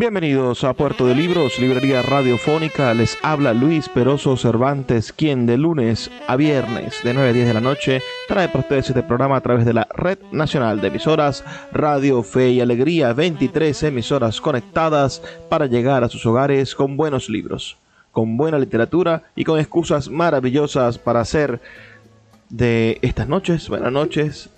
Bienvenidos a Puerto de Libros, Librería Radiofónica. Les habla Luis Peroso Cervantes, quien de lunes a viernes de 9 a 10 de la noche trae para ustedes este programa a través de la Red Nacional de Emisoras Radio Fe y Alegría. 23 emisoras conectadas para llegar a sus hogares con buenos libros, con buena literatura y con excusas maravillosas para hacer de estas noches, buenas noches,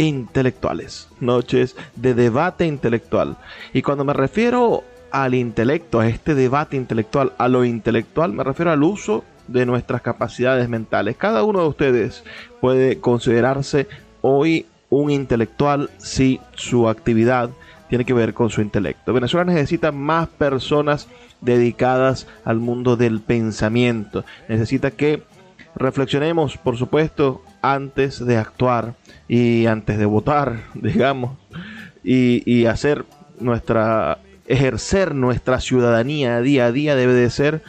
intelectuales, noches de debate intelectual. Y cuando me refiero al intelecto, a este debate intelectual, a lo intelectual, me refiero al uso de nuestras capacidades mentales. Cada uno de ustedes puede considerarse hoy un intelectual si su actividad tiene que ver con su intelecto. Venezuela necesita más personas dedicadas al mundo del pensamiento. Necesita que reflexionemos, por supuesto, antes de actuar y antes de votar, digamos, y, hacer nuestra, ejercer nuestra ciudadanía día a día debe de ser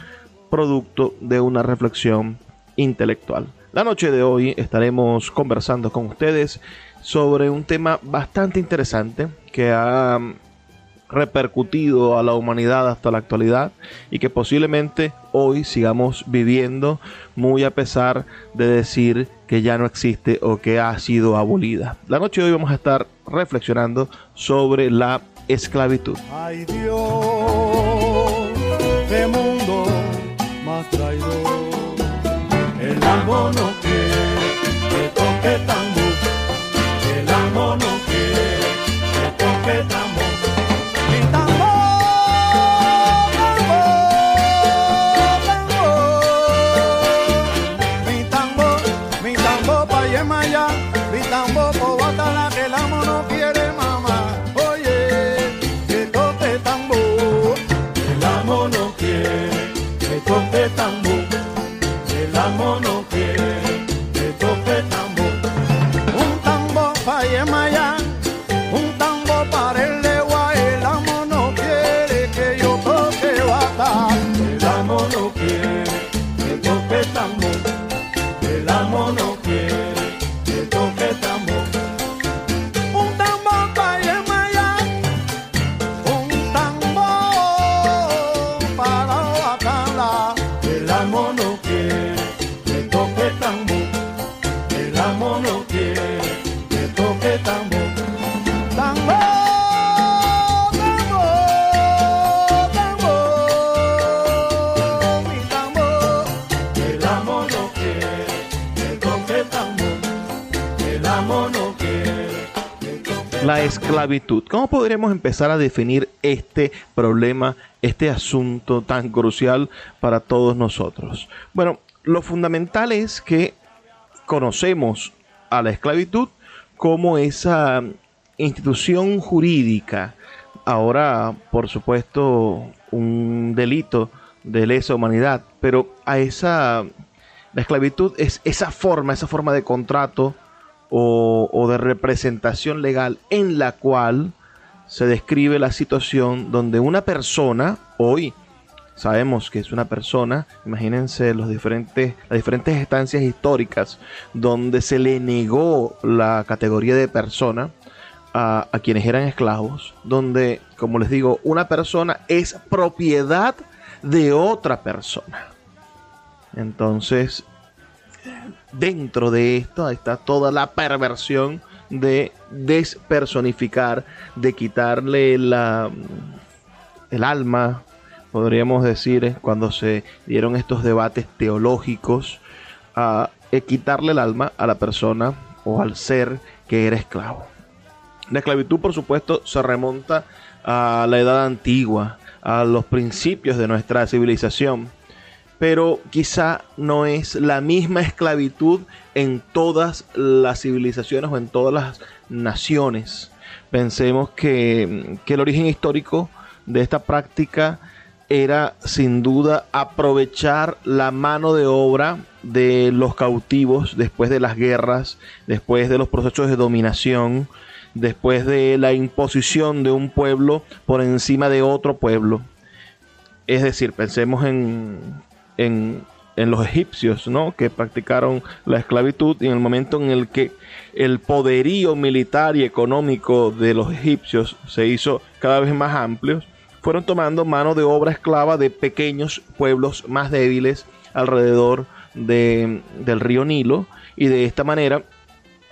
producto de una reflexión intelectual. La noche de hoy estaremos conversando con ustedes sobre un tema bastante interesante que ha repercutido a la humanidad hasta la actualidad y que posiblemente hoy sigamos viviendo muy a pesar de decir que ya no existe o que ha sido abolida. La noche de hoy vamos a estar reflexionando sobre la esclavitud. Esclavitud. ¿Cómo podríamos empezar a definir este problema, este asunto tan crucial para todos nosotros? Bueno, lo fundamental es que conocemos a la esclavitud como esa institución jurídica, ahora por supuesto un delito de lesa humanidad, pero a esa la esclavitud es esa forma, esa forma de contrato o, de representación legal en la cual se describe la situación donde una persona, hoy sabemos que es una persona, imagínense los diferentes, las diferentes estancias históricas donde se le negó la categoría de persona, a, a quienes eran esclavos, donde, como les digo, una persona es propiedad de otra persona. Entonces, dentro de esto está toda la perversión de despersonificar, de quitarle la, el alma, podríamos decir, cuando se dieron estos debates teológicos, a quitarle el alma a la persona o al ser que era esclavo. La esclavitud, por supuesto, se remonta a la edad antigua, a los principios de nuestra civilización pero quizá no es la misma esclavitud en todas las civilizaciones o en todas las naciones. Pensemos que, el origen histórico de esta práctica era sin duda aprovechar la mano de obra de los cautivos después de las guerras, después de los procesos de dominación, después de la imposición de un pueblo por encima de otro pueblo. Es decir, pensemos en en, los egipcios, ¿no? Que practicaron la esclavitud y en el momento en el que el poderío militar y económico de los egipcios se hizo cada vez más amplio, fueron tomando mano de obra esclava de pequeños pueblos más débiles alrededor del río Nilo y de esta manera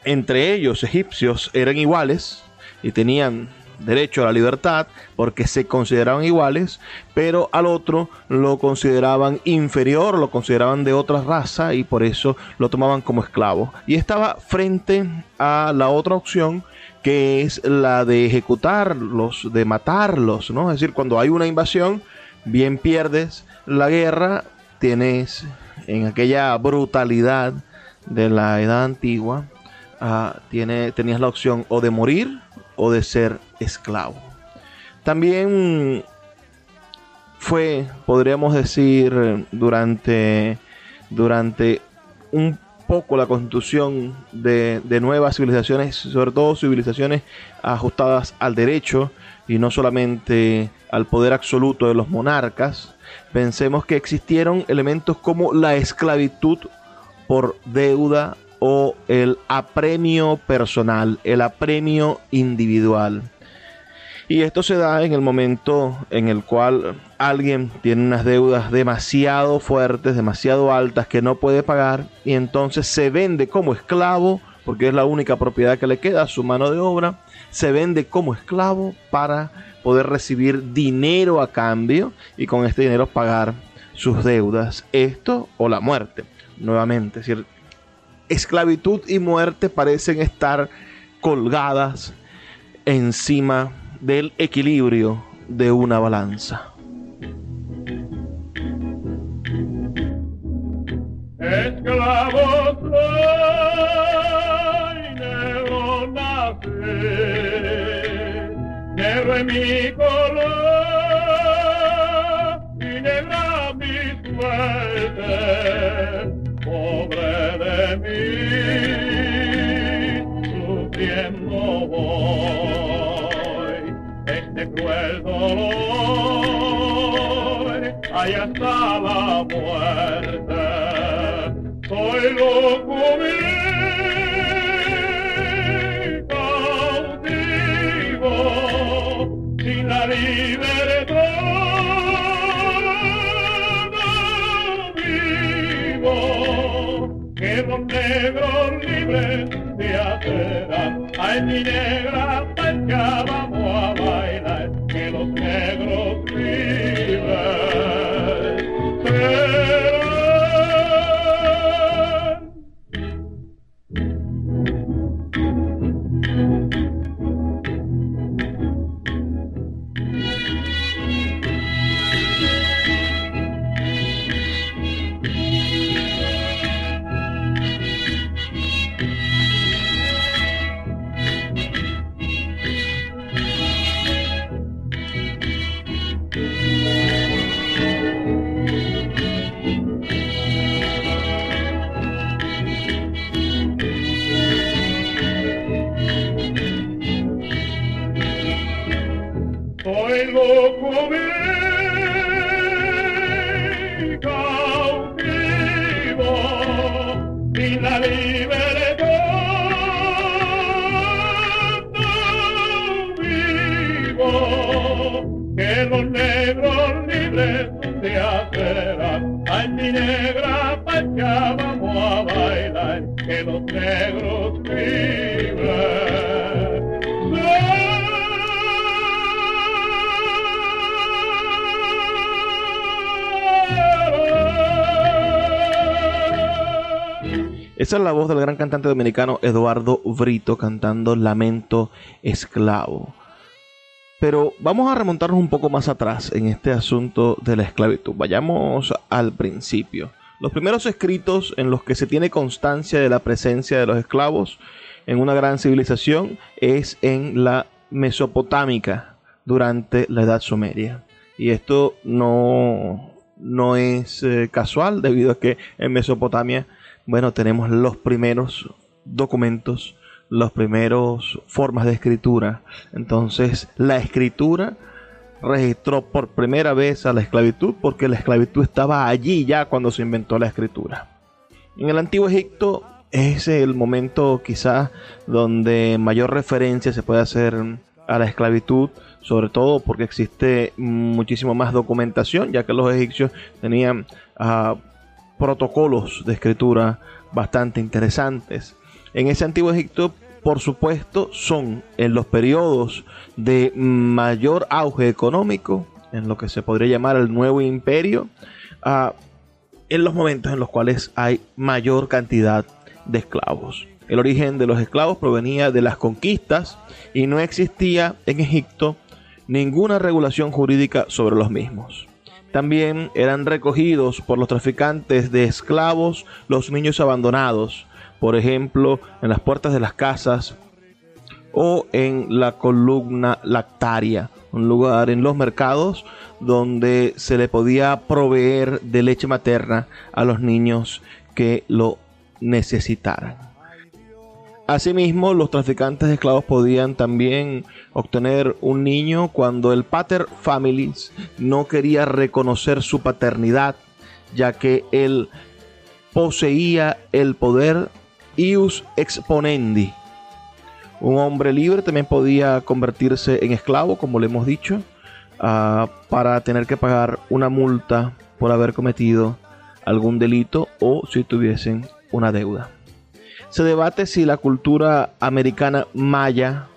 entre ellos egipcios eran iguales y tenían derecho a la libertad porque se consideraban iguales, pero al otro lo consideraban inferior, lo consideraban de otra raza y por eso lo tomaban como esclavo. Y estaba frente a la otra opción que es la de ejecutarlos, de matarlos, ¿no? Es decir, cuando hay una invasión, bien pierdes la guerra, tienes en aquella brutalidad de la edad antigua, uh, tiene, tenías la opción o de morir o de ser esclavo. También fue, podríamos decir, durante, durante un poco la constitución de, de, nuevas civilizaciones, sobre todo civilizaciones ajustadas al derecho y no solamente al poder absoluto de los monarcas, pensemos que existieron elementos como la esclavitud por deuda o el apremio personal, el apremio individual. Y esto se da en el momento en el cual alguien tiene unas deudas demasiado fuertes, demasiado altas que no puede pagar y entonces se vende como esclavo, porque es la única propiedad que le queda, su mano de obra, se vende como esclavo para poder recibir dinero a cambio y con este dinero pagar sus deudas. Esto o la muerte, nuevamente, es decir, esclavitud y muerte parecen estar colgadas encima del equilibrio de una balanza. Esclavo soy, negro nací, negro en mi color y pobre de mí, sufriendo voy. Este cruel dolor, allá está la muerte, soy loco negra Esa es la voz del gran cantante dominicano Eduardo Brito cantando Lamento Esclavo. Pero vamos a remontarnos un poco más atrás en este asunto de la esclavitud. Vayamos al principio. Los primeros escritos en los que se tiene constancia de la presencia de los esclavos en una gran civilización es en la Mesopotámica durante la Edad Sumeria. Y esto no, no es eh, casual debido a que en Mesopotamia bueno, tenemos los primeros documentos, las primeras formas de escritura. Entonces, la escritura registró por primera vez a la esclavitud porque la esclavitud estaba allí ya cuando se inventó la escritura. En el antiguo Egipto es el momento quizás donde mayor referencia se puede hacer a la esclavitud, sobre todo porque existe muchísimo más documentación, ya que los egipcios tenían uh, protocolos de escritura bastante interesantes. En ese antiguo Egipto, por supuesto, son en los periodos de mayor auge económico, en lo que se podría llamar el nuevo imperio, ah, en los momentos en los cuales hay mayor cantidad de esclavos. El origen de los esclavos provenía de las conquistas y no existía en Egipto ninguna regulación jurídica sobre los mismos. También eran recogidos por los traficantes de esclavos los niños abandonados, por ejemplo, en las puertas de las casas o en la columna lactaria, un lugar en los mercados donde se le podía proveer de leche materna a los niños que lo necesitaran. Asimismo, los traficantes de esclavos podían también obtener un niño cuando el pater families no quería reconocer su paternidad, ya que él poseía el poder ius exponendi. Un hombre libre también podía convertirse en esclavo, como le hemos dicho, ah, para tener que pagar una multa por haber cometido algún delito o si tuviesen una deuda. Se debate si la cultura americana maya,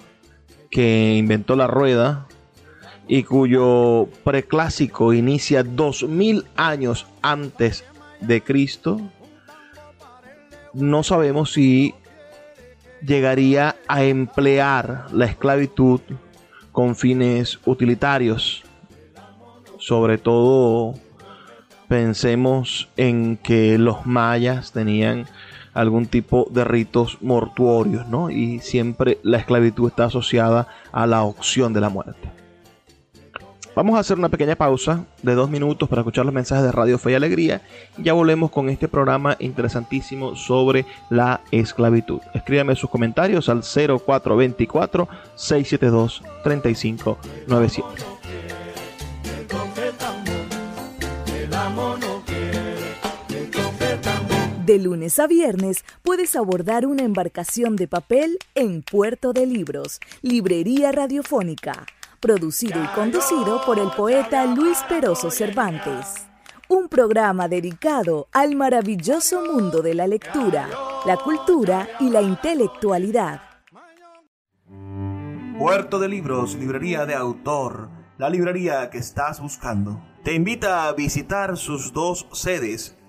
que inventó la rueda y cuyo preclásico inicia 2000 años antes de Cristo, no sabemos si llegaría a emplear la esclavitud con fines utilitarios. Sobre todo pensemos en que los mayas tenían algún tipo de ritos mortuorios, ¿no? Y siempre la esclavitud está asociada a la opción de la muerte. Vamos a hacer una pequeña pausa de dos minutos para escuchar los mensajes de Radio Fe y Alegría y ya volvemos con este programa interesantísimo sobre la esclavitud. Escríbame sus comentarios al 0424 672 3597. De lunes a viernes puedes abordar una embarcación de papel en Puerto de Libros, Librería Radiofónica, producido y conducido por el poeta Luis Peroso Cervantes. Un programa dedicado al maravilloso mundo de la lectura, la cultura y la intelectualidad. Puerto de Libros, librería de autor, la librería que estás buscando. Te invita a visitar sus dos sedes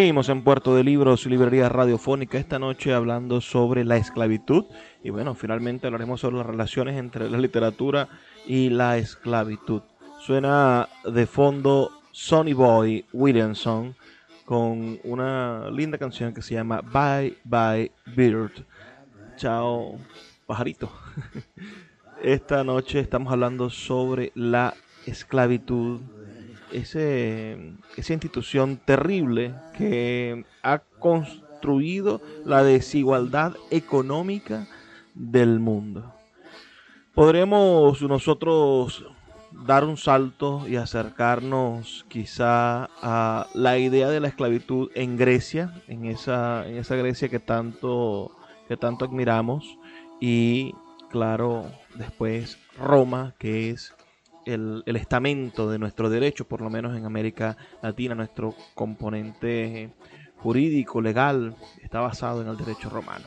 Seguimos en Puerto de Libros, librería radiofónica, esta noche hablando sobre la esclavitud. Y bueno, finalmente hablaremos sobre las relaciones entre la literatura y la esclavitud. Suena de fondo Sonny Boy Williamson con una linda canción que se llama Bye Bye Bird. Chao, pajarito. Esta noche estamos hablando sobre la esclavitud ese, esa institución terrible que ha construido la desigualdad económica del mundo. Podremos nosotros dar un salto y acercarnos quizá a la idea de la esclavitud en Grecia, en esa, en esa Grecia que tanto, que tanto admiramos, y claro, después Roma, que es el, estamento de nuestro derecho, por lo menos en América Latina, nuestro componente jurídico, legal, está basado en el derecho romano.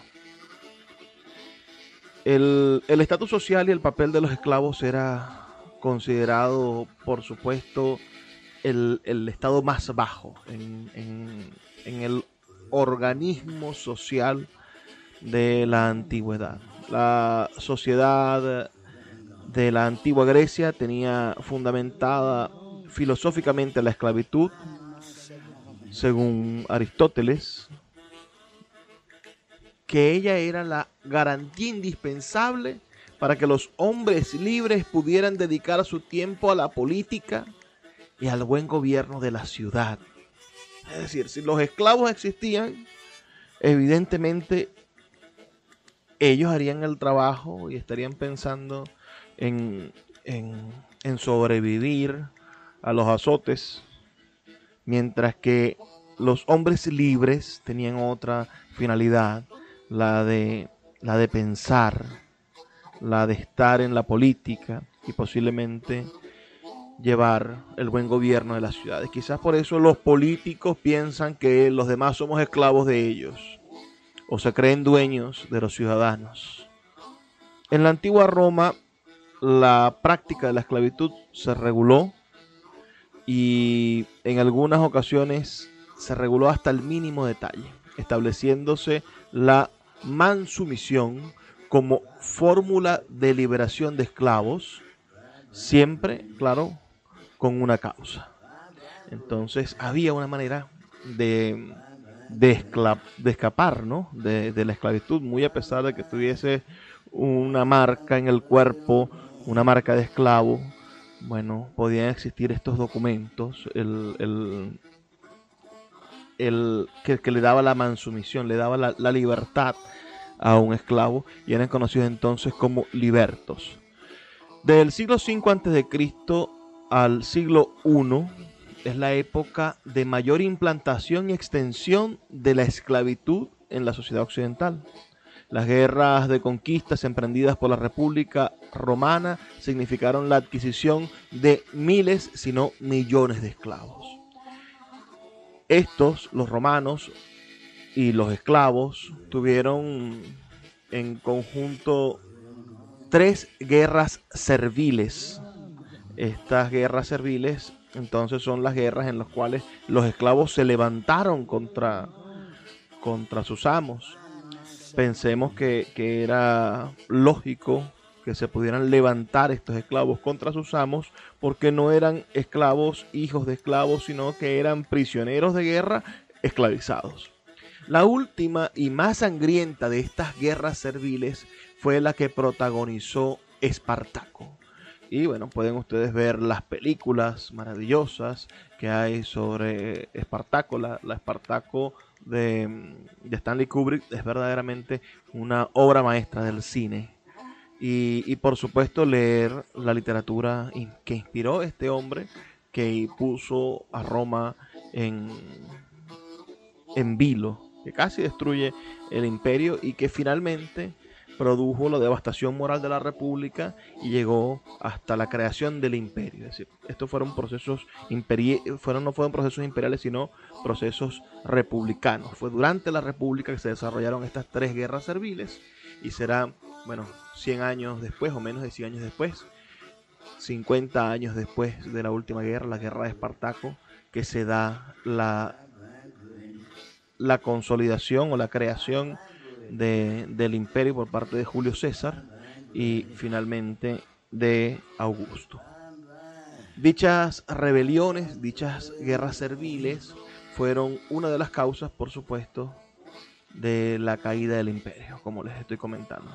El estatus social y el papel de los esclavos era considerado, por supuesto, el, estado más bajo en, en el organismo social de la antigüedad. La sociedad de la antigua Grecia tenía fundamentada filosóficamente la esclavitud, según Aristóteles, que ella era la garantía indispensable para que los hombres libres pudieran dedicar su tiempo a la política y al buen gobierno de la ciudad. Es decir, si los esclavos existían, evidentemente ellos harían el trabajo y estarían pensando en, sobrevivir a los azotes, mientras que los hombres libres tenían otra finalidad, la de, la de pensar, la de estar en la política y posiblemente llevar el buen gobierno de las ciudades. Quizás por eso los políticos piensan que los demás somos esclavos de ellos o se creen dueños de los ciudadanos. En la antigua Roma la práctica de la esclavitud se reguló y en algunas ocasiones se reguló hasta el mínimo detalle, estableciéndose la mansumisión como fórmula de liberación de esclavos, siempre, claro, con una causa. Entonces había una manera de, de, escapar ¿no? de, de la esclavitud, muy a pesar de que tuviese una marca en el cuerpo una marca de esclavo, bueno, podían existir estos documentos, el, el, que, le daba la mansumisión, le daba la, libertad a un esclavo y eran conocidos entonces como libertos. Del siglo V a.C. al siglo I es la época de mayor implantación y extensión de la esclavitud en la sociedad occidental. Las guerras de conquistas emprendidas por la República Romana significaron la adquisición de miles, si no millones de esclavos. Estos, los romanos y los esclavos, tuvieron en conjunto tres guerras serviles. Estas guerras serviles entonces son las guerras en las cuales los esclavos se levantaron contra, contra sus amos pensemos que, era lógico que se pudieran levantar estos esclavos contra sus amos, porque no eran esclavos, hijos de esclavos, sino que eran prisioneros de guerra esclavizados. La última y más sangrienta de estas guerras serviles fue la que protagonizó Espartaco. Y bueno, pueden ustedes ver las películas maravillosas que hay sobre Espartaco, la, la Espartaco de, Stanley Kubrick es verdaderamente una obra maestra del cine. Y, por supuesto leer la literatura que inspiró este hombre que puso a Roma en, en vilo, que casi destruye el imperio y que finalmente produjo la devastación moral de la República y llegó hasta la creación del imperio. Es decir, estos fueron procesos fueron, no fueron procesos imperiales, sino procesos republicanos. Fue durante la República que se desarrollaron estas tres guerras serviles y será, bueno, 100 años después o menos de 100 años después, 50 años después de la última guerra, la guerra de Espartaco, que se da la la consolidación o la creación del imperio por parte de Julio César y finalmente de Augusto. Dichas rebeliones, dichas guerras serviles fueron una de las causas, por supuesto, de la caída del imperio, como les estoy comentando.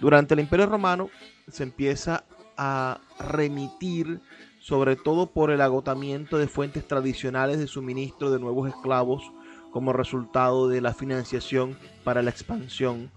Durante el imperio romano se empieza a remitir sobre todo por el agotamiento de fuentes tradicionales de suministro de nuevos esclavos como resultado de la financiación para la expansión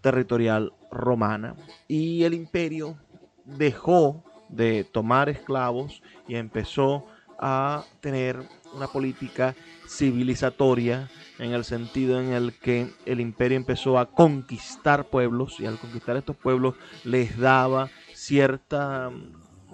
territorial romana. Y el imperio dejó de tomar esclavos y empezó a tener una política civilizatoria en el sentido en el que el imperio empezó a conquistar pueblos y al conquistar estos pueblos les daba cierta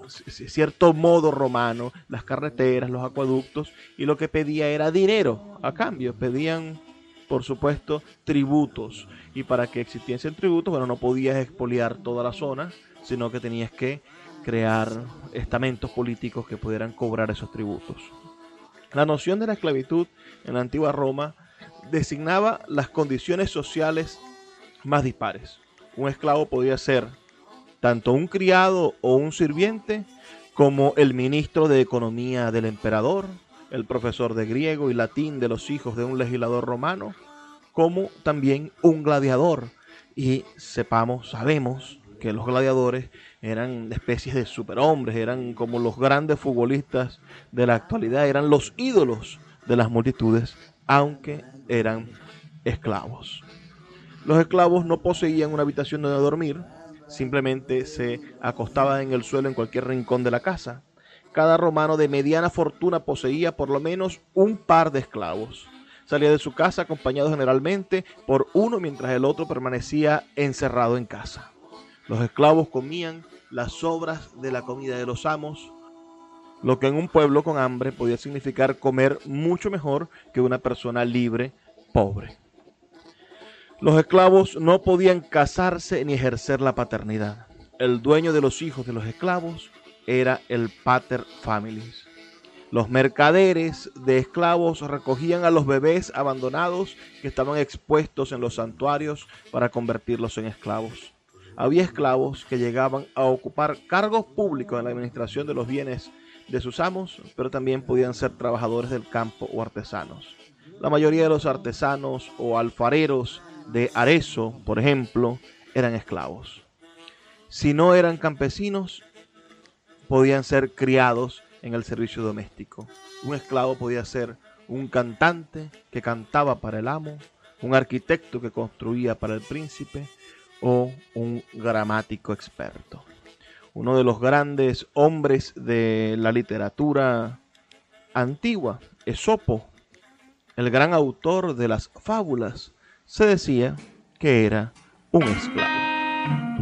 cierto modo romano, las carreteras, los acueductos, y lo que pedía era dinero a cambio, pedían por supuesto tributos, y para que existiesen tributos, bueno, no podías expoliar toda la zona, sino que tenías que crear estamentos políticos que pudieran cobrar esos tributos. La noción de la esclavitud en la antigua Roma designaba las condiciones sociales más dispares. Un esclavo podía ser tanto un criado o un sirviente como el ministro de Economía del emperador, el profesor de griego y latín de los hijos de un legislador romano, como también un gladiador. Y sepamos, sabemos que los gladiadores eran especies de superhombres, eran como los grandes futbolistas de la actualidad, eran los ídolos de las multitudes, aunque eran esclavos. Los esclavos no poseían una habitación donde dormir, simplemente se acostaba en el suelo en cualquier rincón de la casa. Cada romano de mediana fortuna poseía por lo menos un par de esclavos. Salía de su casa acompañado generalmente por uno mientras el otro permanecía encerrado en casa. Los esclavos comían las sobras de la comida de los amos, lo que en un pueblo con hambre podía significar comer mucho mejor que una persona libre, pobre. Los esclavos no podían casarse ni ejercer la paternidad. El dueño de los hijos de los esclavos era el pater familis. Los mercaderes de esclavos recogían a los bebés abandonados que estaban expuestos en los santuarios para convertirlos en esclavos. Había esclavos que llegaban a ocupar cargos públicos en la administración de los bienes de sus amos, pero también podían ser trabajadores del campo o artesanos. La mayoría de los artesanos o alfareros de Arezzo, por ejemplo, eran esclavos. Si no eran campesinos, podían ser criados en el servicio doméstico. Un esclavo podía ser un cantante que cantaba para el amo, un arquitecto que construía para el príncipe o un gramático experto. Uno de los grandes hombres de la literatura antigua, Esopo, el gran autor de las fábulas, se decía que era un esclavo.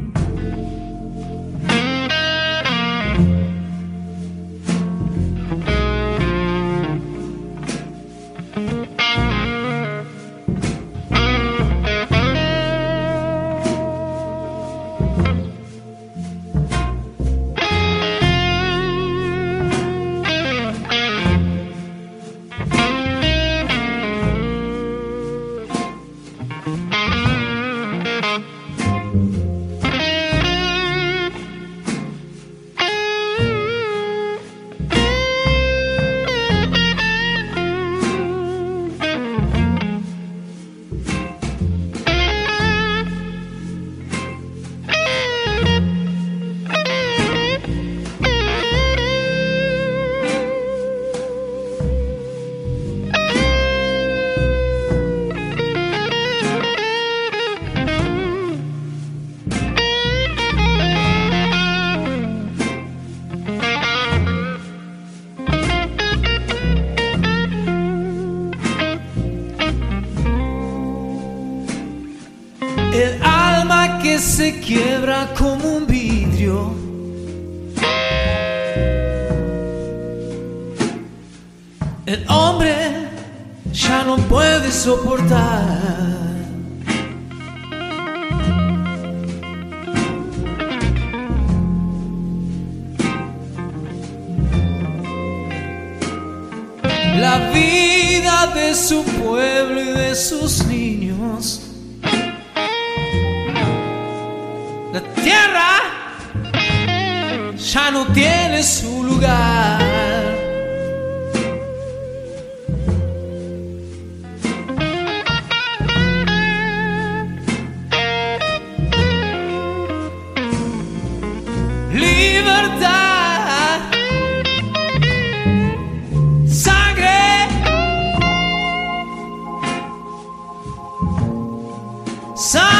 Some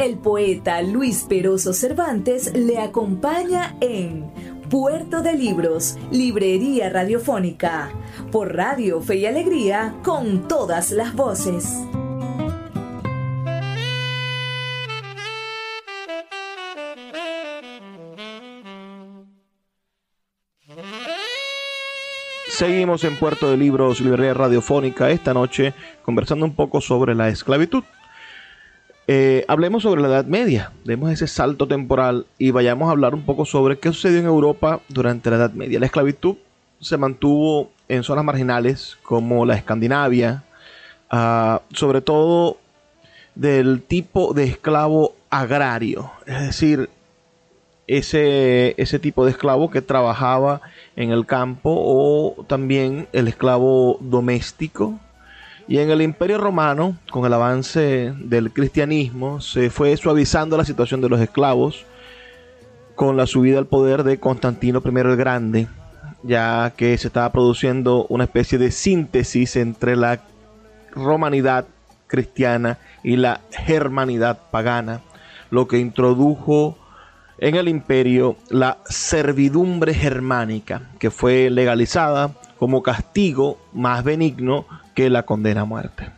El poeta Luis Peroso Cervantes le acompaña en Puerto de Libros, Librería Radiofónica, por Radio Fe y Alegría, con todas las voces. Seguimos en Puerto de Libros, Librería Radiofónica, esta noche conversando un poco sobre la esclavitud. Eh, hablemos sobre la Edad Media, demos ese salto temporal y vayamos a hablar un poco sobre qué sucedió en Europa durante la Edad Media. La esclavitud se mantuvo en zonas marginales como la Escandinavia, ah, sobre todo del tipo de esclavo agrario, es decir, ese, ese tipo de esclavo que trabajaba en el campo o también el esclavo doméstico y en el Imperio Romano, con el avance del cristianismo, se fue suavizando la situación de los esclavos con la subida al poder de Constantino I el Grande, ya que se estaba produciendo una especie de síntesis entre la romanidad cristiana y la germanidad pagana, lo que introdujo en el imperio la servidumbre germánica, que fue legalizada como castigo más benigno la condena a muerte.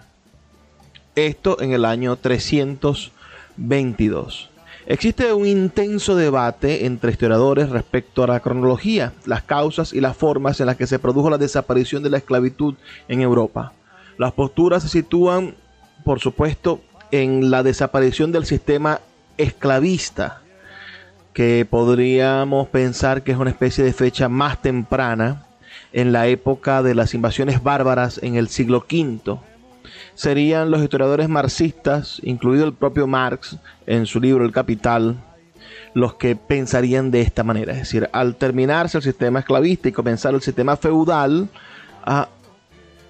Esto en el año 322. Existe un intenso debate entre historiadores respecto a la cronología, las causas y las formas en las que se produjo la desaparición de la esclavitud en Europa. Las posturas se sitúan, por supuesto, en la desaparición del sistema esclavista, que podríamos pensar que es una especie de fecha más temprana en la época de las invasiones bárbaras en el siglo V. Serían los historiadores marxistas, incluido el propio Marx en su libro El Capital, los que pensarían de esta manera. Es decir, al terminarse el sistema esclavista y comenzar el sistema feudal, ah,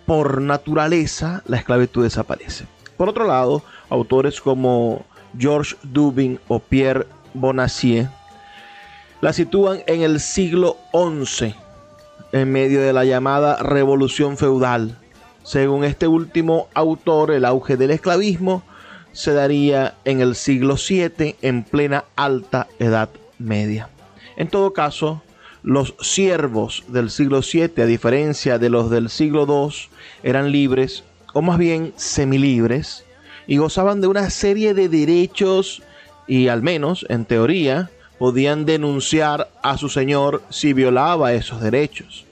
por naturaleza la esclavitud desaparece. Por otro lado, autores como George Dubin o Pierre Bonacieux la sitúan en el siglo XI, en medio de la llamada revolución feudal. Según este último autor, el auge del esclavismo se daría en el siglo VII, en plena alta edad media. En todo caso, los siervos del siglo VII, a diferencia de los del siglo II, eran libres, o más bien semilibres, y gozaban de una serie de derechos y al menos, en teoría, podían denunciar a su señor si violaba esos derechos.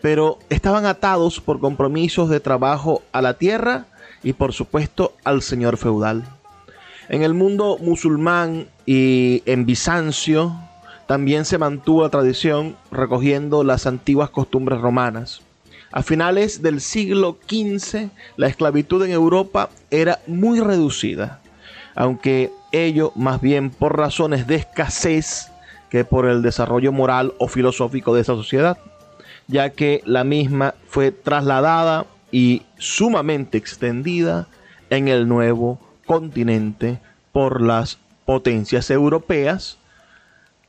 Pero estaban atados por compromisos de trabajo a la tierra y por supuesto al señor feudal. En el mundo musulmán y en Bizancio también se mantuvo la tradición recogiendo las antiguas costumbres romanas. A finales del siglo XV, la esclavitud en Europa era muy reducida, aunque ello más bien por razones de escasez que por el desarrollo moral o filosófico de esa sociedad, ya que la misma fue trasladada y sumamente extendida en el nuevo continente por las potencias europeas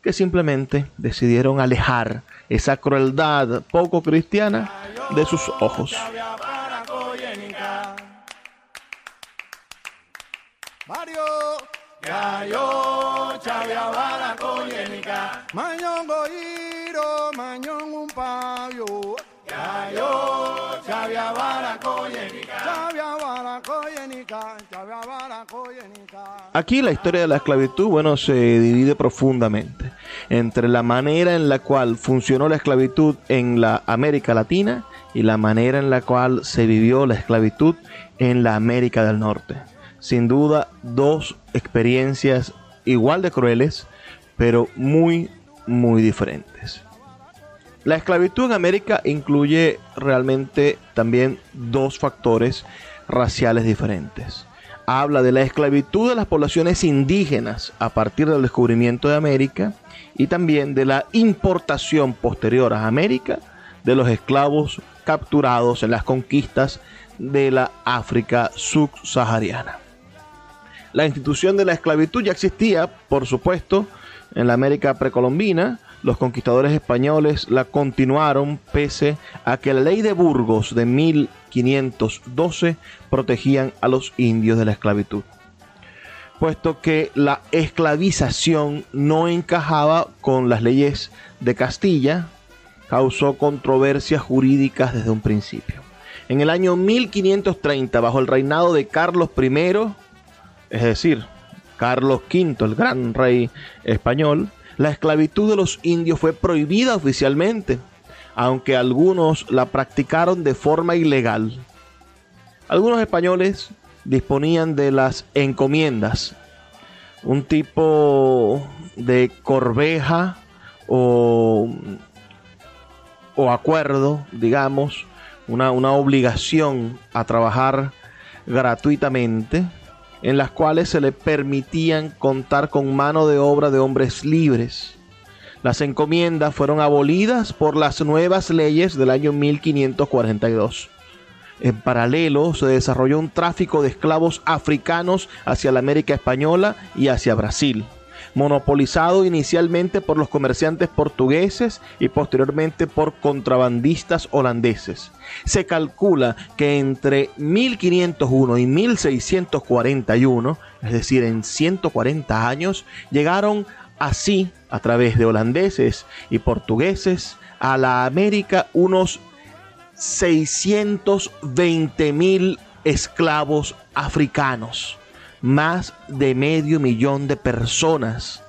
que simplemente decidieron alejar esa crueldad poco cristiana de sus ojos. Aquí la historia de la esclavitud, bueno, se divide profundamente entre la manera en la cual funcionó la esclavitud en la América Latina y la manera en la cual se vivió la esclavitud en la América del Norte. Sin duda, dos experiencias igual de crueles, pero muy, muy diferentes. La esclavitud en América incluye realmente también dos factores raciales diferentes. Habla de la esclavitud de las poblaciones indígenas a partir del descubrimiento de América y también de la importación posterior a América de los esclavos capturados en las conquistas de la África subsahariana. La institución de la esclavitud ya existía, por supuesto, en la América precolombina, los conquistadores españoles la continuaron pese a que la ley de Burgos de 1512 protegían a los indios de la esclavitud. Puesto que la esclavización no encajaba con las leyes de Castilla, causó controversias jurídicas desde un principio. En el año 1530, bajo el reinado de Carlos I, es decir, Carlos V, el gran rey español, la esclavitud de los indios fue prohibida oficialmente, aunque algunos la practicaron de forma ilegal. Algunos españoles disponían de las encomiendas, un tipo de corbeja o, o acuerdo, digamos, una, una obligación a trabajar gratuitamente en las cuales se le permitían contar con mano de obra de hombres libres. Las encomiendas fueron abolidas por las nuevas leyes del año 1542. En paralelo se desarrolló un tráfico de esclavos africanos hacia la América Española y hacia Brasil monopolizado inicialmente por los comerciantes portugueses y posteriormente por contrabandistas holandeses. Se calcula que entre 1501 y 1641, es decir, en 140 años, llegaron así, a través de holandeses y portugueses, a la América unos 620 mil esclavos africanos más de medio millón de personas.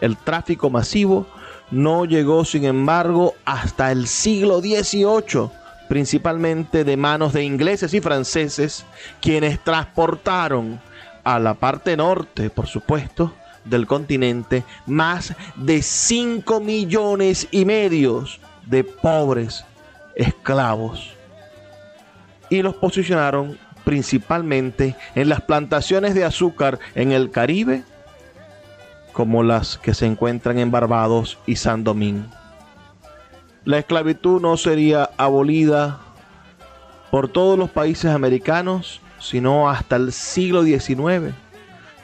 El tráfico masivo no llegó, sin embargo, hasta el siglo XVIII, principalmente de manos de ingleses y franceses, quienes transportaron a la parte norte, por supuesto, del continente, más de 5 millones y medio de pobres esclavos y los posicionaron principalmente en las plantaciones de azúcar en el Caribe, como las que se encuentran en Barbados y San Domingo. La esclavitud no sería abolida por todos los países americanos, sino hasta el siglo XIX,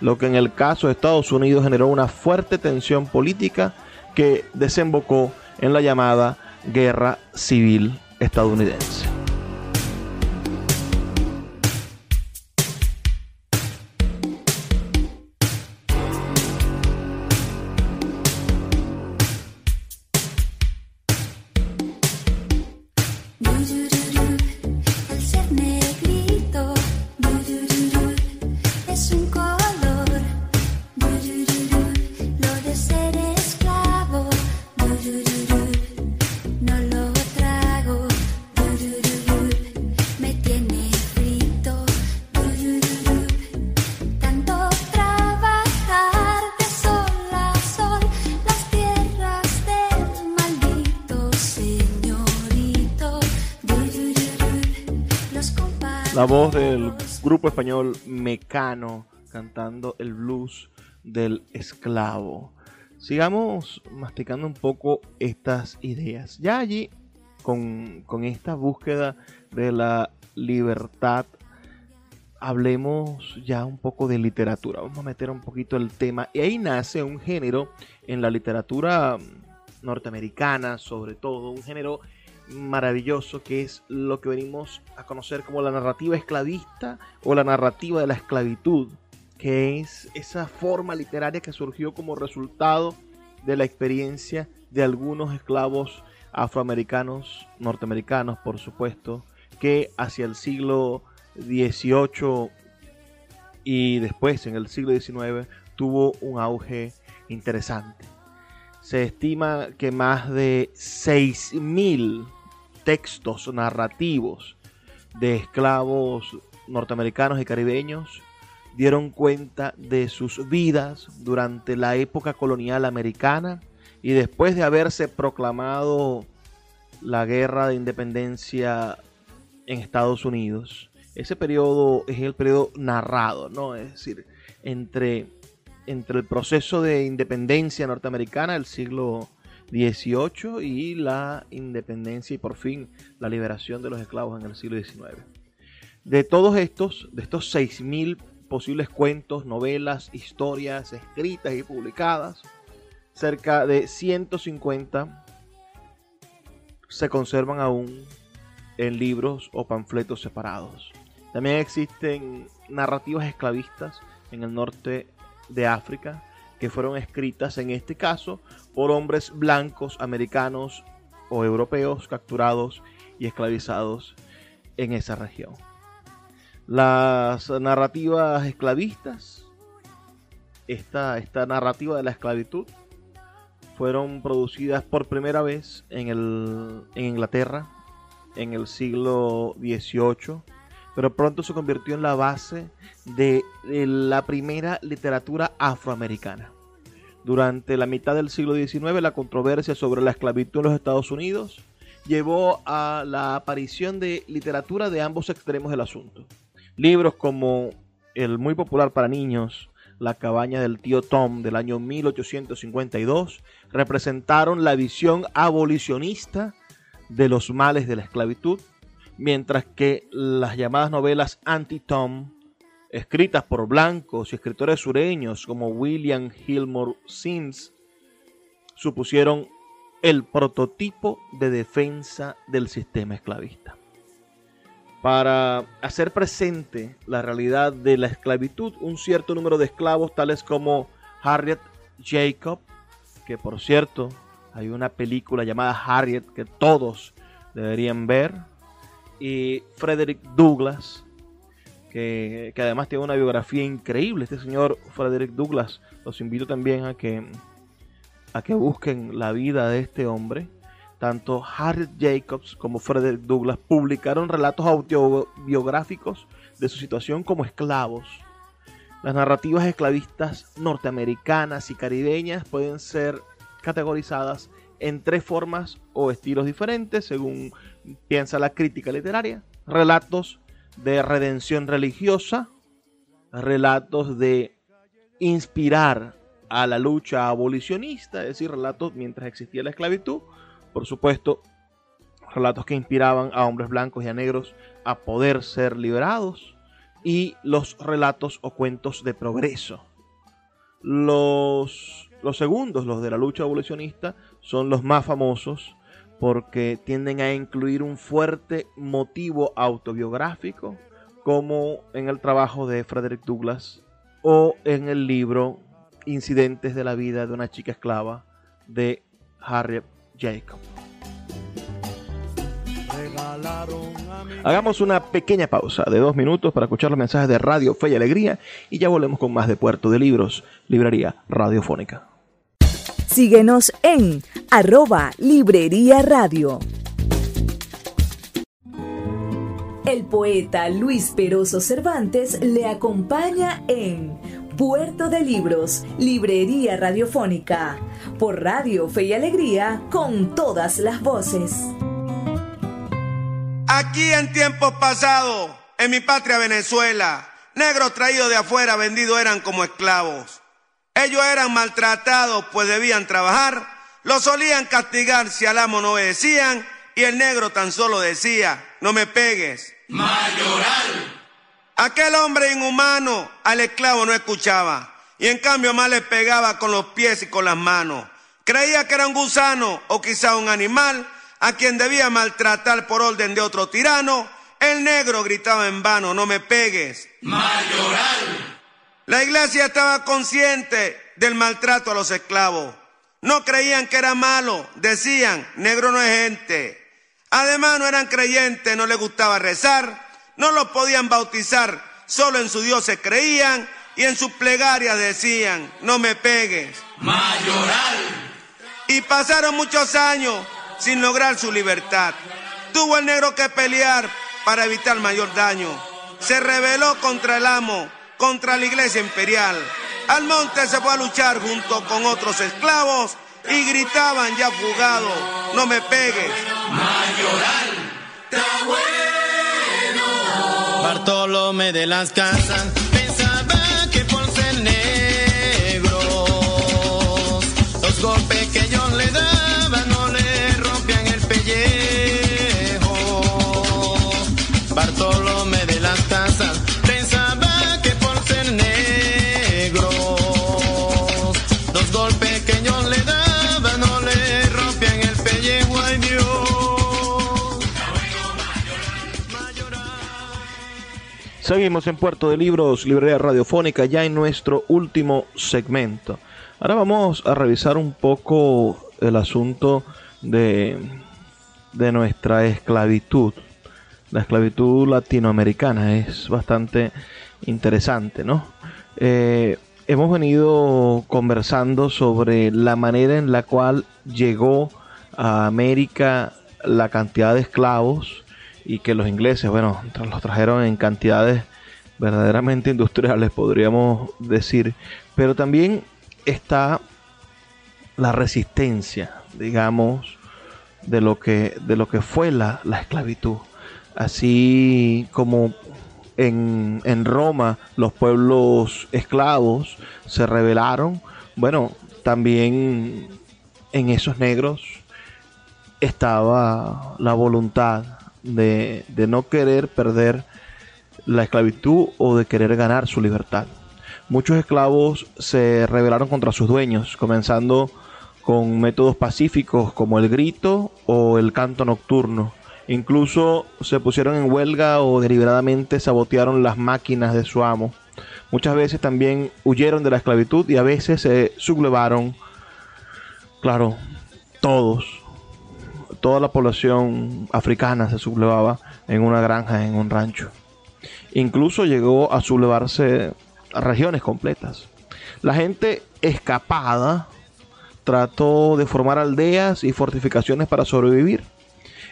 lo que en el caso de Estados Unidos generó una fuerte tensión política que desembocó en la llamada Guerra Civil Estadounidense. Voz del grupo español Mecano cantando el blues del esclavo. Sigamos masticando un poco estas ideas. Ya allí, con, esta búsqueda de la libertad, hablemos ya un poco de literatura. Vamos a meter un poquito el tema. Y ahí nace un género en la literatura norteamericana, sobre todo, un género maravilloso que es lo que venimos a conocer como la narrativa esclavista o la narrativa de la esclavitud, que es esa forma literaria que surgió como resultado de la experiencia de algunos esclavos afroamericanos, norteamericanos por supuesto, que hacia el siglo XVIII y después en el siglo XIX tuvo un auge interesante. Se estima que más de 6.000 textos narrativos de esclavos norteamericanos y caribeños dieron cuenta de sus vidas durante la época colonial americana y después de haberse proclamado la guerra de independencia en Estados Unidos. Ese periodo es el periodo narrado, ¿no? Es decir, entre entre el proceso de independencia norteamericana del siglo XVIII y la independencia y por fin la liberación de los esclavos en el siglo XIX. De todos estos, de estos 6.000 posibles cuentos, novelas, historias escritas y publicadas, cerca de 150 se conservan aún en libros o panfletos separados. También existen narrativas esclavistas en el norte de África que fueron escritas en este caso por hombres blancos americanos o europeos capturados y esclavizados en esa región. Las narrativas esclavistas, esta, esta narrativa de la esclavitud, fueron producidas por primera vez en, el, en Inglaterra en el siglo XVIII pero pronto se convirtió en la base de, la primera literatura afroamericana. Durante la mitad del siglo XIX, la controversia sobre la esclavitud en los Estados Unidos llevó a la aparición de literatura de ambos extremos del asunto. Libros como el muy popular para niños, La cabaña del tío Tom del año 1852, representaron la visión abolicionista de los males de la esclavitud mientras que las llamadas novelas anti-Tom, escritas por blancos y escritores sureños como William Gilmore Sims, supusieron el prototipo de defensa del sistema esclavista. Para hacer presente la realidad de la esclavitud, un cierto número de esclavos, tales como Harriet Jacob, que por cierto hay una película llamada Harriet que todos deberían ver, y Frederick Douglass, que, además tiene una biografía increíble. Este señor Frederick Douglass, los invito también a que, a que busquen la vida de este hombre. Tanto Harriet Jacobs como Frederick Douglass publicaron relatos autobiográficos de su situación como esclavos. Las narrativas esclavistas norteamericanas y caribeñas pueden ser categorizadas en tres formas o estilos diferentes, según piensa la crítica literaria. Relatos de redención religiosa, relatos de inspirar a la lucha abolicionista, es decir, relatos mientras existía la esclavitud, por supuesto, relatos que inspiraban a hombres blancos y a negros a poder ser liberados, y los relatos o cuentos de progreso. Los, los segundos, los de la lucha abolicionista, son los más famosos porque tienden a incluir un fuerte motivo autobiográfico, como en el trabajo de Frederick Douglass o en el libro Incidentes de la vida de una chica esclava de Harriet Jacob. Hagamos una pequeña pausa de dos minutos para escuchar los mensajes de Radio Fe y Alegría y ya volvemos con más de Puerto de Libros, Librería Radiofónica. Síguenos en arroba Librería Radio. El poeta Luis Peroso Cervantes le acompaña en Puerto de Libros, Librería Radiofónica, por Radio Fe y Alegría, con todas las voces. Aquí en tiempos pasados, en mi patria Venezuela, negros traídos de afuera vendidos eran como esclavos. Ellos eran maltratados pues debían trabajar, los solían castigar si al amo no obedecían y el negro tan solo decía, no me pegues. Mayoral. Aquel hombre inhumano al esclavo no escuchaba y en cambio más le pegaba con los pies y con las manos. Creía que era un gusano o quizá un animal a quien debía maltratar por orden de otro tirano, el negro gritaba en vano, no me pegues. Mayoral. La iglesia estaba consciente del maltrato a los esclavos. No creían que era malo, decían, negro no es gente. Además no eran creyentes, no les gustaba rezar, no los podían bautizar, solo en su Dios se creían y en sus plegarias decían, no me pegues. Mayoral. Y pasaron muchos años sin lograr su libertad. Tuvo el negro que pelear para evitar mayor daño. Se rebeló contra el amo, contra la iglesia imperial. Al monte se fue a luchar junto con otros esclavos y gritaban ya fugado, no me pegues. Mayoral, está. Bartolomé de las Casas Seguimos en Puerto de Libros, Librería Radiofónica, ya en nuestro último segmento. Ahora vamos a revisar un poco el asunto de, de nuestra esclavitud. La esclavitud latinoamericana es bastante interesante, ¿no? Eh, hemos venido conversando sobre la manera en la cual llegó a América la cantidad de esclavos y que los ingleses, bueno, los trajeron en cantidades verdaderamente industriales, podríamos decir, pero también está la resistencia, digamos, de lo que, de lo que fue la, la esclavitud. Así como en, en Roma los pueblos esclavos se rebelaron, bueno, también en esos negros estaba la voluntad de, de no querer perder la esclavitud o de querer ganar su libertad. Muchos esclavos se rebelaron contra sus dueños, comenzando con métodos pacíficos como el grito o el canto nocturno. Incluso se pusieron en huelga o deliberadamente sabotearon las máquinas de su amo. Muchas veces también huyeron de la esclavitud y a veces se sublevaron, claro, todos, toda la población africana se sublevaba en una granja, en un rancho. Incluso llegó a sublevarse a regiones completas. La gente escapada trató de formar aldeas y fortificaciones para sobrevivir.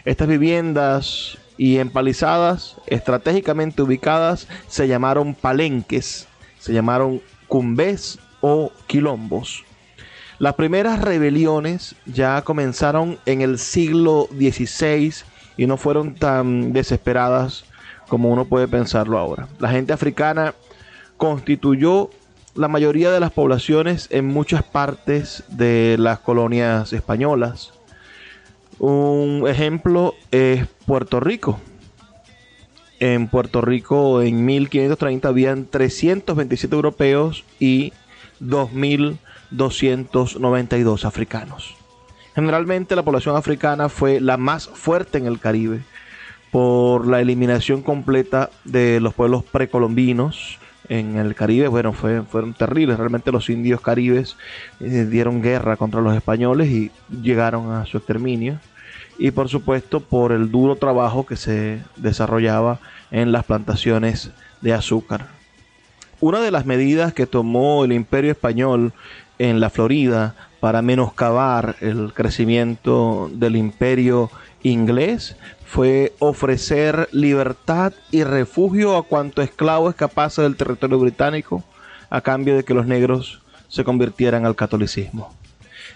Estas viviendas y empalizadas, estratégicamente ubicadas, se llamaron palenques, se llamaron cumbés o quilombos. Las primeras rebeliones ya comenzaron en el siglo XVI y no fueron tan desesperadas como uno puede pensarlo ahora. La gente africana constituyó la mayoría de las poblaciones en muchas partes de las colonias españolas. Un ejemplo es Puerto Rico. En Puerto Rico en 1530 habían 327 europeos y 2.292 africanos. Generalmente la población africana fue la más fuerte en el Caribe por la eliminación completa de los pueblos precolombinos en el Caribe. Bueno, fue, fueron terribles. Realmente los indios caribes eh, dieron guerra contra los españoles y llegaron a su exterminio. Y por supuesto por el duro trabajo que se desarrollaba en las plantaciones de azúcar. Una de las medidas que tomó el imperio español en la Florida para menoscabar el crecimiento del imperio inglés fue ofrecer libertad y refugio a cuanto esclavo escapase del territorio británico a cambio de que los negros se convirtieran al catolicismo.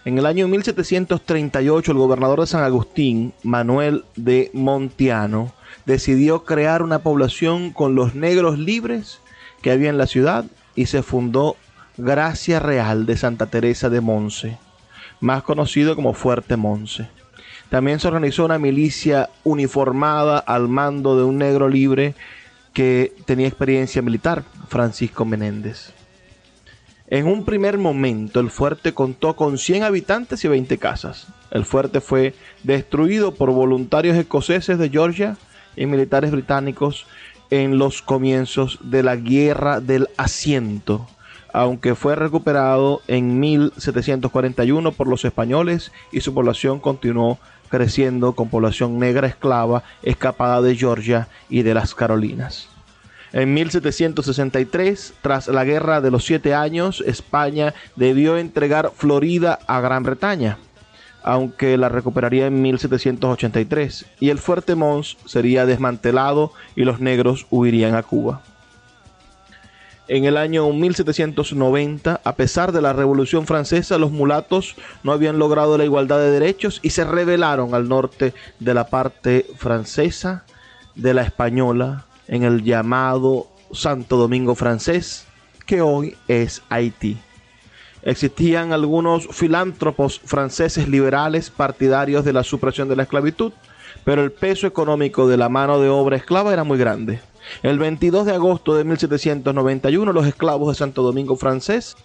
En el año 1738 el gobernador de San Agustín, Manuel de Montiano, decidió crear una población con los negros libres que había en la ciudad y se fundó Gracia Real de Santa Teresa de Monse, más conocido como Fuerte Monse. También se organizó una milicia uniformada al mando de un negro libre que tenía experiencia militar, Francisco Menéndez. En un primer momento el fuerte contó con 100 habitantes y 20 casas. El fuerte fue destruido por voluntarios escoceses de Georgia y militares británicos en los comienzos de la Guerra del Asiento aunque fue recuperado en 1741 por los españoles y su población continuó creciendo con población negra esclava escapada de Georgia y de las Carolinas. En 1763, tras la Guerra de los Siete Años, España debió entregar Florida a Gran Bretaña, aunque la recuperaría en 1783, y el fuerte Mons sería desmantelado y los negros huirían a Cuba. En el año 1790, a pesar de la Revolución Francesa, los mulatos no habían logrado la igualdad de derechos y se rebelaron al norte de la parte francesa de la española en el llamado Santo Domingo francés, que hoy es Haití. Existían algunos filántropos franceses liberales partidarios de la supresión de la esclavitud, pero el peso económico de la mano de obra esclava era muy grande. El 22 de agosto de 1791 los esclavos de Santo Domingo francés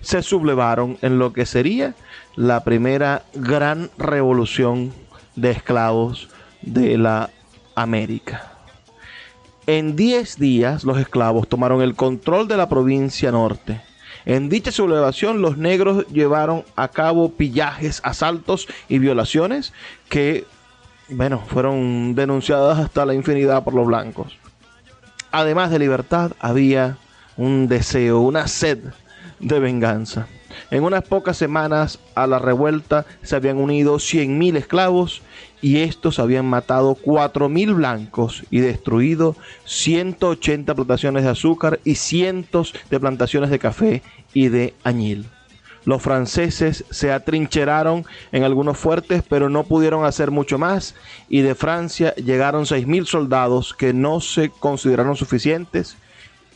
se sublevaron en lo que sería la primera gran revolución de esclavos de la América. En 10 días los esclavos tomaron el control de la provincia norte. En dicha sublevación los negros llevaron a cabo pillajes, asaltos y violaciones que, bueno, fueron denunciadas hasta la infinidad por los blancos además de libertad, había un deseo, una sed de venganza. En unas pocas semanas a la revuelta se habían unido 100.000 esclavos y estos habían matado 4.000 blancos y destruido 180 plantaciones de azúcar y cientos de plantaciones de café y de añil. Los franceses se atrincheraron en algunos fuertes, pero no pudieron hacer mucho más, y de Francia llegaron 6.000 soldados que no se consideraron suficientes,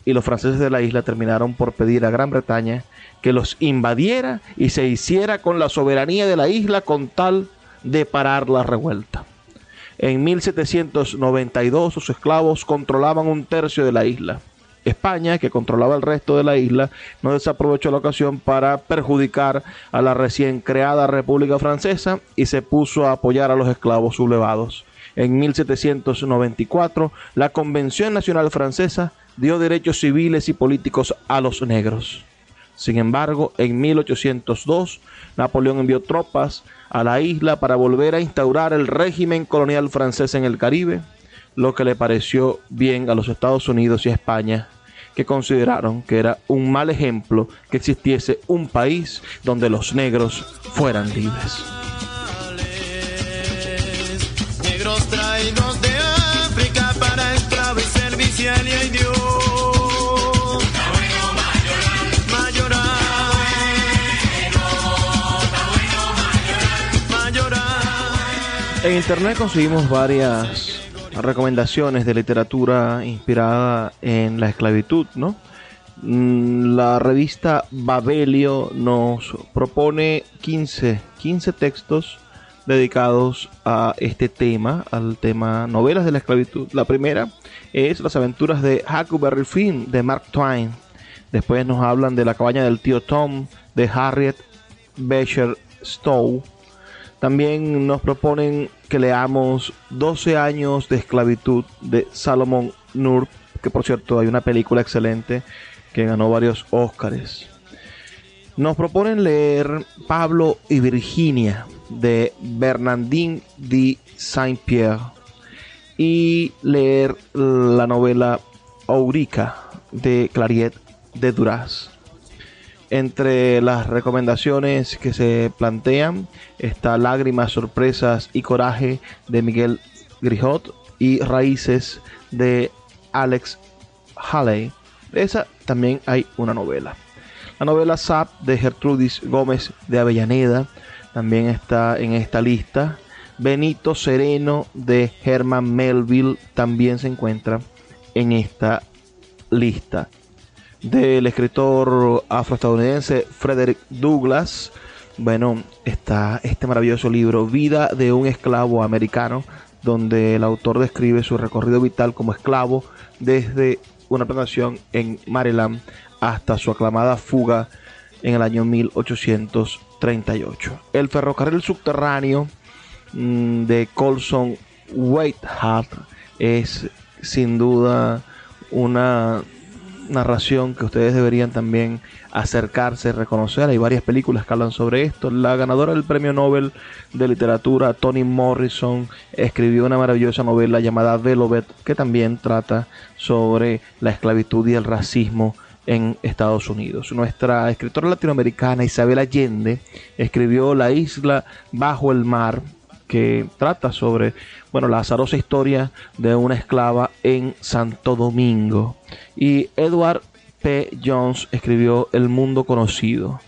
y los franceses de la isla terminaron por pedir a Gran Bretaña que los invadiera y se hiciera con la soberanía de la isla con tal de parar la revuelta. En 1792 sus esclavos controlaban un tercio de la isla. España, que controlaba el resto de la isla, no desaprovechó la ocasión para perjudicar a la recién creada República Francesa y se puso a apoyar a los esclavos sublevados. En 1794, la Convención Nacional Francesa dio derechos civiles y políticos a los negros. Sin embargo, en 1802, Napoleón envió tropas a la isla para volver a instaurar el régimen colonial francés en el Caribe, lo que le pareció bien a los Estados Unidos y a España que consideraron que era un mal ejemplo que existiese un país donde los negros fueran libres. En internet conseguimos varias recomendaciones de literatura inspirada en la esclavitud, ¿no? Mm, La revista Babelio nos propone 15, 15 textos dedicados a este tema, al tema novelas de la esclavitud. La primera es Las aventuras de Huckleberry Finn de Mark Twain. Después nos hablan de La cabaña del tío Tom de Harriet Beecher Stowe. También nos proponen que leamos 12 años de esclavitud de Salomon Nur, que por cierto hay una película excelente que ganó varios Óscares. Nos proponen leer Pablo y Virginia de Bernardine de Saint-Pierre y leer la novela Aurica de Clariette de Duras. Entre las recomendaciones que se plantean está Lágrimas, Sorpresas y Coraje de Miguel Grijot y Raíces de Alex Halley. De esa también hay una novela. La novela Zap de Gertrudis Gómez de Avellaneda también está en esta lista. Benito Sereno de Herman Melville también se encuentra en esta lista del escritor afroestadounidense Frederick Douglass. Bueno, está este maravilloso libro, Vida de un esclavo americano, donde el autor describe su recorrido vital como esclavo desde una plantación en Maryland hasta su aclamada fuga en el año 1838. El ferrocarril subterráneo mm, de Colson Whiteheart es sin duda una narración que ustedes deberían también acercarse, reconocer. Hay varias películas que hablan sobre esto. La ganadora del premio Nobel de literatura, Toni Morrison, escribió una maravillosa novela llamada Velvet, que también trata sobre la esclavitud y el racismo en Estados Unidos. Nuestra escritora latinoamericana Isabel Allende escribió La isla bajo el mar, que trata sobre bueno, la azarosa historia de una esclava en Santo Domingo. Y Edward P. Jones escribió El Mundo Conocido,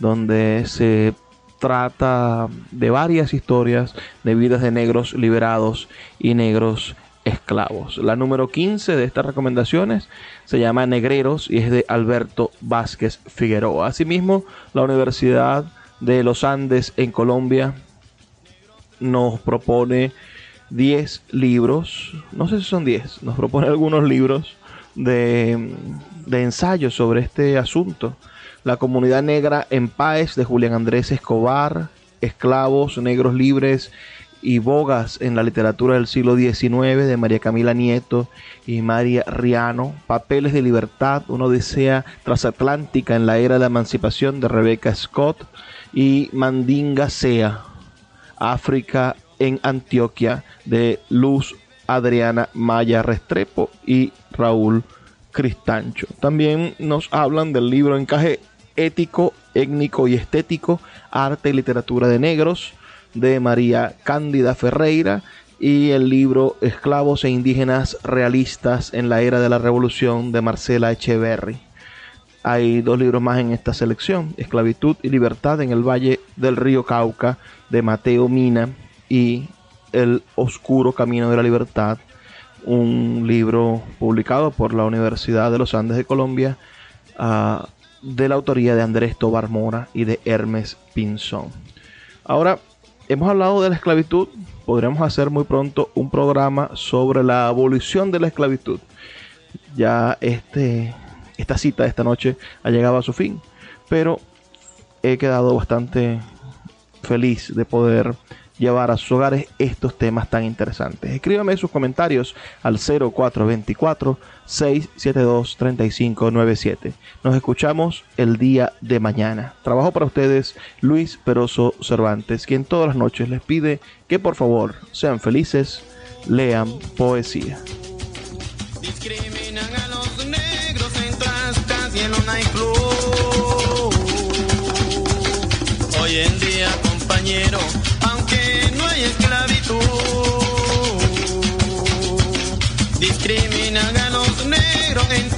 donde se trata de varias historias de vidas de negros liberados y negros esclavos. La número 15 de estas recomendaciones se llama Negreros y es de Alberto Vázquez Figueroa. Asimismo, la Universidad de los Andes en Colombia nos propone 10 libros, no sé si son 10, nos propone algunos libros de, de ensayos sobre este asunto. La comunidad negra en Páez de Julián Andrés Escobar, Esclavos, Negros Libres y Bogas en la literatura del siglo XIX de María Camila Nieto y María Riano, Papeles de Libertad, una odisea transatlántica en la era de la emancipación de Rebecca Scott y Mandinga Sea, África en Antioquia de Luz Adriana Maya Restrepo y Raúl Cristancho. También nos hablan del libro Encaje ético, étnico y estético, arte y literatura de negros de María Cándida Ferreira y el libro Esclavos e indígenas realistas en la era de la revolución de Marcela Echeverry. Hay dos libros más en esta selección, Esclavitud y Libertad en el Valle del Río Cauca de Mateo Mina y El Oscuro Camino de la Libertad, un libro publicado por la Universidad de los Andes de Colombia uh, de la autoría de Andrés Tobar Mora y de Hermes Pinzón. Ahora, hemos hablado de la esclavitud, podremos hacer muy pronto un programa sobre la abolición de la esclavitud. Ya este, esta cita de esta noche ha llegado a su fin, pero he quedado bastante feliz de poder llevar a sus hogares estos temas tan interesantes. Escríbame sus comentarios al 0424-672-3597. Nos escuchamos el día de mañana. Trabajo para ustedes Luis Peroso Cervantes, quien todas las noches les pide que por favor sean felices, lean poesía. Hoy en día, compañero, aunque no hay esclavitud, discriminan a los negros en